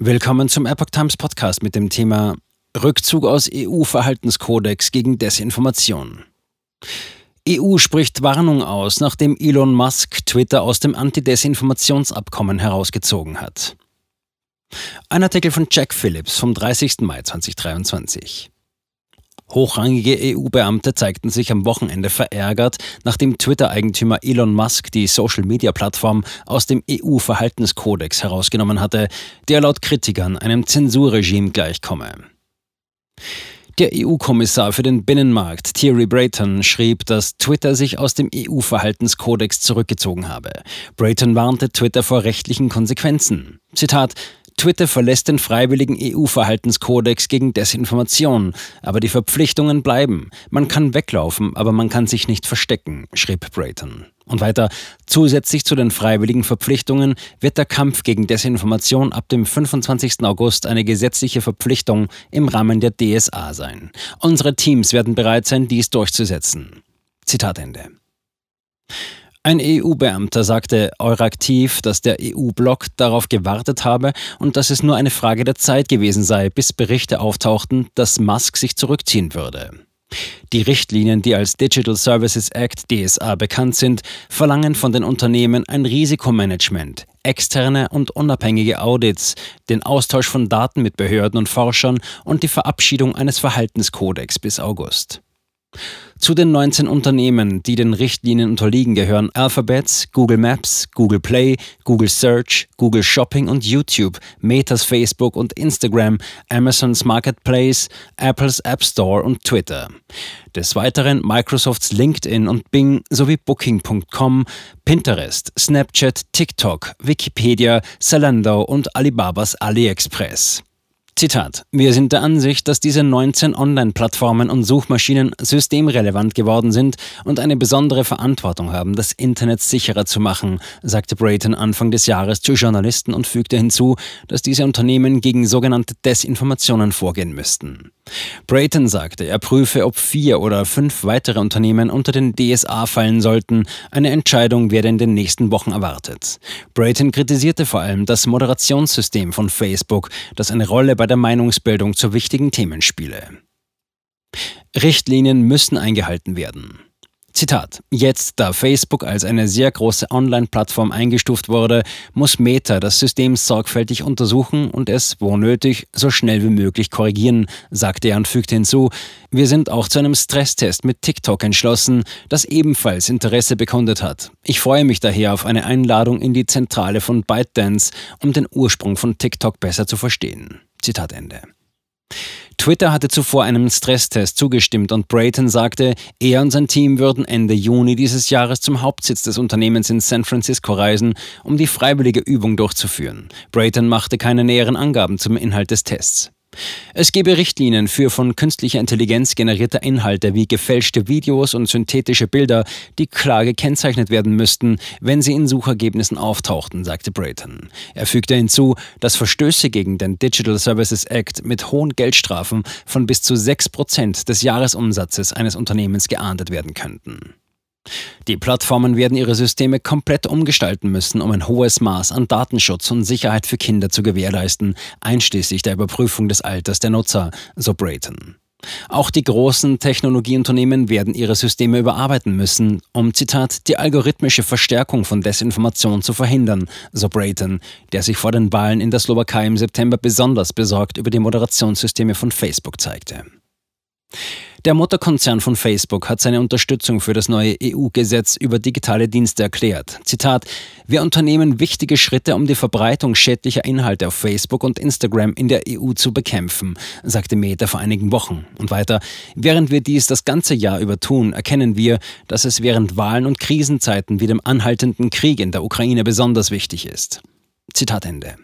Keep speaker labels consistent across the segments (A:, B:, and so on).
A: Willkommen zum Epoch Times Podcast mit dem Thema Rückzug aus EU-Verhaltenskodex gegen Desinformation. EU spricht Warnung aus, nachdem Elon Musk Twitter aus dem Anti-Desinformationsabkommen herausgezogen hat. Ein Artikel von Jack Phillips vom 30. Mai 2023. Hochrangige EU-Beamte zeigten sich am Wochenende verärgert, nachdem Twitter-Eigentümer Elon Musk die Social-Media-Plattform aus dem EU-Verhaltenskodex herausgenommen hatte, der laut Kritikern einem Zensurregime gleichkomme. Der EU-Kommissar für den Binnenmarkt Thierry Brayton schrieb, dass Twitter sich aus dem EU-Verhaltenskodex zurückgezogen habe. Brayton warnte Twitter vor rechtlichen Konsequenzen. Zitat Twitter verlässt den freiwilligen EU-Verhaltenskodex gegen Desinformation, aber die Verpflichtungen bleiben. Man kann weglaufen, aber man kann sich nicht verstecken, schrieb Brayton. Und weiter, zusätzlich zu den freiwilligen Verpflichtungen wird der Kampf gegen Desinformation ab dem 25. August eine gesetzliche Verpflichtung im Rahmen der DSA sein. Unsere Teams werden bereit sein, dies durchzusetzen. Zitat Ende. Ein EU-Beamter sagte Euraktiv, dass der EU-Block darauf gewartet habe und dass es nur eine Frage der Zeit gewesen sei, bis Berichte auftauchten, dass Musk sich zurückziehen würde. Die Richtlinien, die als Digital Services Act DSA bekannt sind, verlangen von den Unternehmen ein Risikomanagement, externe und unabhängige Audits, den Austausch von Daten mit Behörden und Forschern und die Verabschiedung eines Verhaltenskodex bis August. Zu den 19 Unternehmen, die den Richtlinien unterliegen, gehören Alphabets, Google Maps, Google Play, Google Search, Google Shopping und YouTube, Metas Facebook und Instagram, Amazons Marketplace, Apples App Store und Twitter. Des Weiteren Microsofts LinkedIn und Bing sowie Booking.com, Pinterest, Snapchat, TikTok, Wikipedia, Zalando und Alibabas AliExpress. Zitat. Wir sind der Ansicht, dass diese 19 Online-Plattformen und Suchmaschinen systemrelevant geworden sind und eine besondere Verantwortung haben, das Internet sicherer zu machen, sagte Brayton Anfang des Jahres zu Journalisten und fügte hinzu, dass diese Unternehmen gegen sogenannte Desinformationen vorgehen müssten. Brayton sagte, er prüfe, ob vier oder fünf weitere Unternehmen unter den DSA fallen sollten. Eine Entscheidung werde in den nächsten Wochen erwartet. Brayton kritisierte vor allem das Moderationssystem von Facebook, das eine Rolle bei der Meinungsbildung zu wichtigen Themen spiele. Richtlinien müssen eingehalten werden. Zitat. Jetzt, da Facebook als eine sehr große Online-Plattform eingestuft wurde, muss Meta das System sorgfältig untersuchen und es, wo nötig, so schnell wie möglich korrigieren, sagte er und fügte hinzu, wir sind auch zu einem Stresstest mit TikTok entschlossen, das ebenfalls Interesse bekundet hat. Ich freue mich daher auf eine Einladung in die Zentrale von ByteDance, um den Ursprung von TikTok besser zu verstehen. Zitat Ende. Twitter hatte zuvor einem Stresstest zugestimmt und Brayton sagte, er und sein Team würden Ende Juni dieses Jahres zum Hauptsitz des Unternehmens in San Francisco reisen, um die freiwillige Übung durchzuführen. Brayton machte keine näheren Angaben zum Inhalt des Tests. Es gebe Richtlinien für von künstlicher Intelligenz generierte Inhalte wie gefälschte Videos und synthetische Bilder, die klar gekennzeichnet werden müssten, wenn sie in Suchergebnissen auftauchten, sagte Brayton. Er fügte hinzu, dass Verstöße gegen den Digital Services Act mit hohen Geldstrafen von bis zu 6 Prozent des Jahresumsatzes eines Unternehmens geahndet werden könnten. Die Plattformen werden ihre Systeme komplett umgestalten müssen, um ein hohes Maß an Datenschutz und Sicherheit für Kinder zu gewährleisten, einschließlich der Überprüfung des Alters der Nutzer, so Brayton. Auch die großen Technologieunternehmen werden ihre Systeme überarbeiten müssen, um, Zitat, die algorithmische Verstärkung von Desinformation zu verhindern, so Brayton, der sich vor den Wahlen in der Slowakei im September besonders besorgt über die Moderationssysteme von Facebook zeigte. Der Mutterkonzern von Facebook hat seine Unterstützung für das neue EU-Gesetz über digitale Dienste erklärt. Zitat: Wir unternehmen wichtige Schritte, um die Verbreitung schädlicher Inhalte auf Facebook und Instagram in der EU zu bekämpfen, sagte Meta vor einigen Wochen. Und weiter: Während wir dies das ganze Jahr über tun, erkennen wir, dass es während Wahlen und Krisenzeiten wie dem anhaltenden Krieg in der Ukraine besonders wichtig ist. Zitat Ende.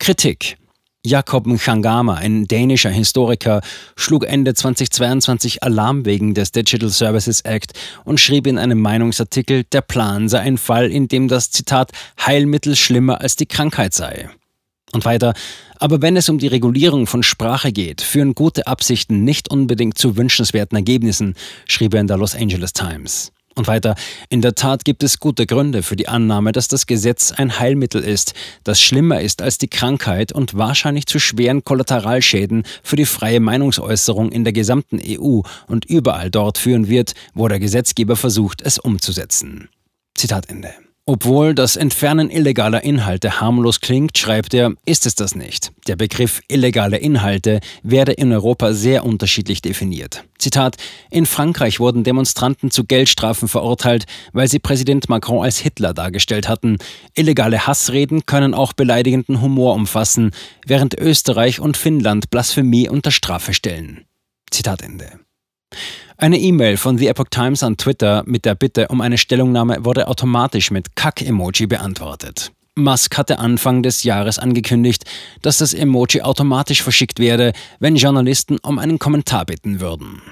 A: Kritik Jakob Mchangama, ein dänischer Historiker, schlug Ende 2022 Alarm wegen des Digital Services Act und schrieb in einem Meinungsartikel, der Plan sei ein Fall, in dem das Zitat Heilmittel schlimmer als die Krankheit sei. Und weiter, aber wenn es um die Regulierung von Sprache geht, führen gute Absichten nicht unbedingt zu wünschenswerten Ergebnissen, schrieb er in der Los Angeles Times. Und weiter, in der Tat gibt es gute Gründe für die Annahme, dass das Gesetz ein Heilmittel ist, das schlimmer ist als die Krankheit und wahrscheinlich zu schweren Kollateralschäden für die freie Meinungsäußerung in der gesamten EU und überall dort führen wird, wo der Gesetzgeber versucht, es umzusetzen. Zitat Ende. Obwohl das Entfernen illegaler Inhalte harmlos klingt, schreibt er, ist es das nicht. Der Begriff illegale Inhalte werde in Europa sehr unterschiedlich definiert. Zitat, in Frankreich wurden Demonstranten zu Geldstrafen verurteilt, weil sie Präsident Macron als Hitler dargestellt hatten. Illegale Hassreden können auch beleidigenden Humor umfassen, während Österreich und Finnland Blasphemie unter Strafe stellen. Zitat Ende. Eine E-Mail von The Epoch Times an Twitter mit der Bitte um eine Stellungnahme wurde automatisch mit Kack-Emoji beantwortet. Musk hatte Anfang des Jahres angekündigt, dass das Emoji automatisch verschickt werde, wenn Journalisten um einen Kommentar bitten würden.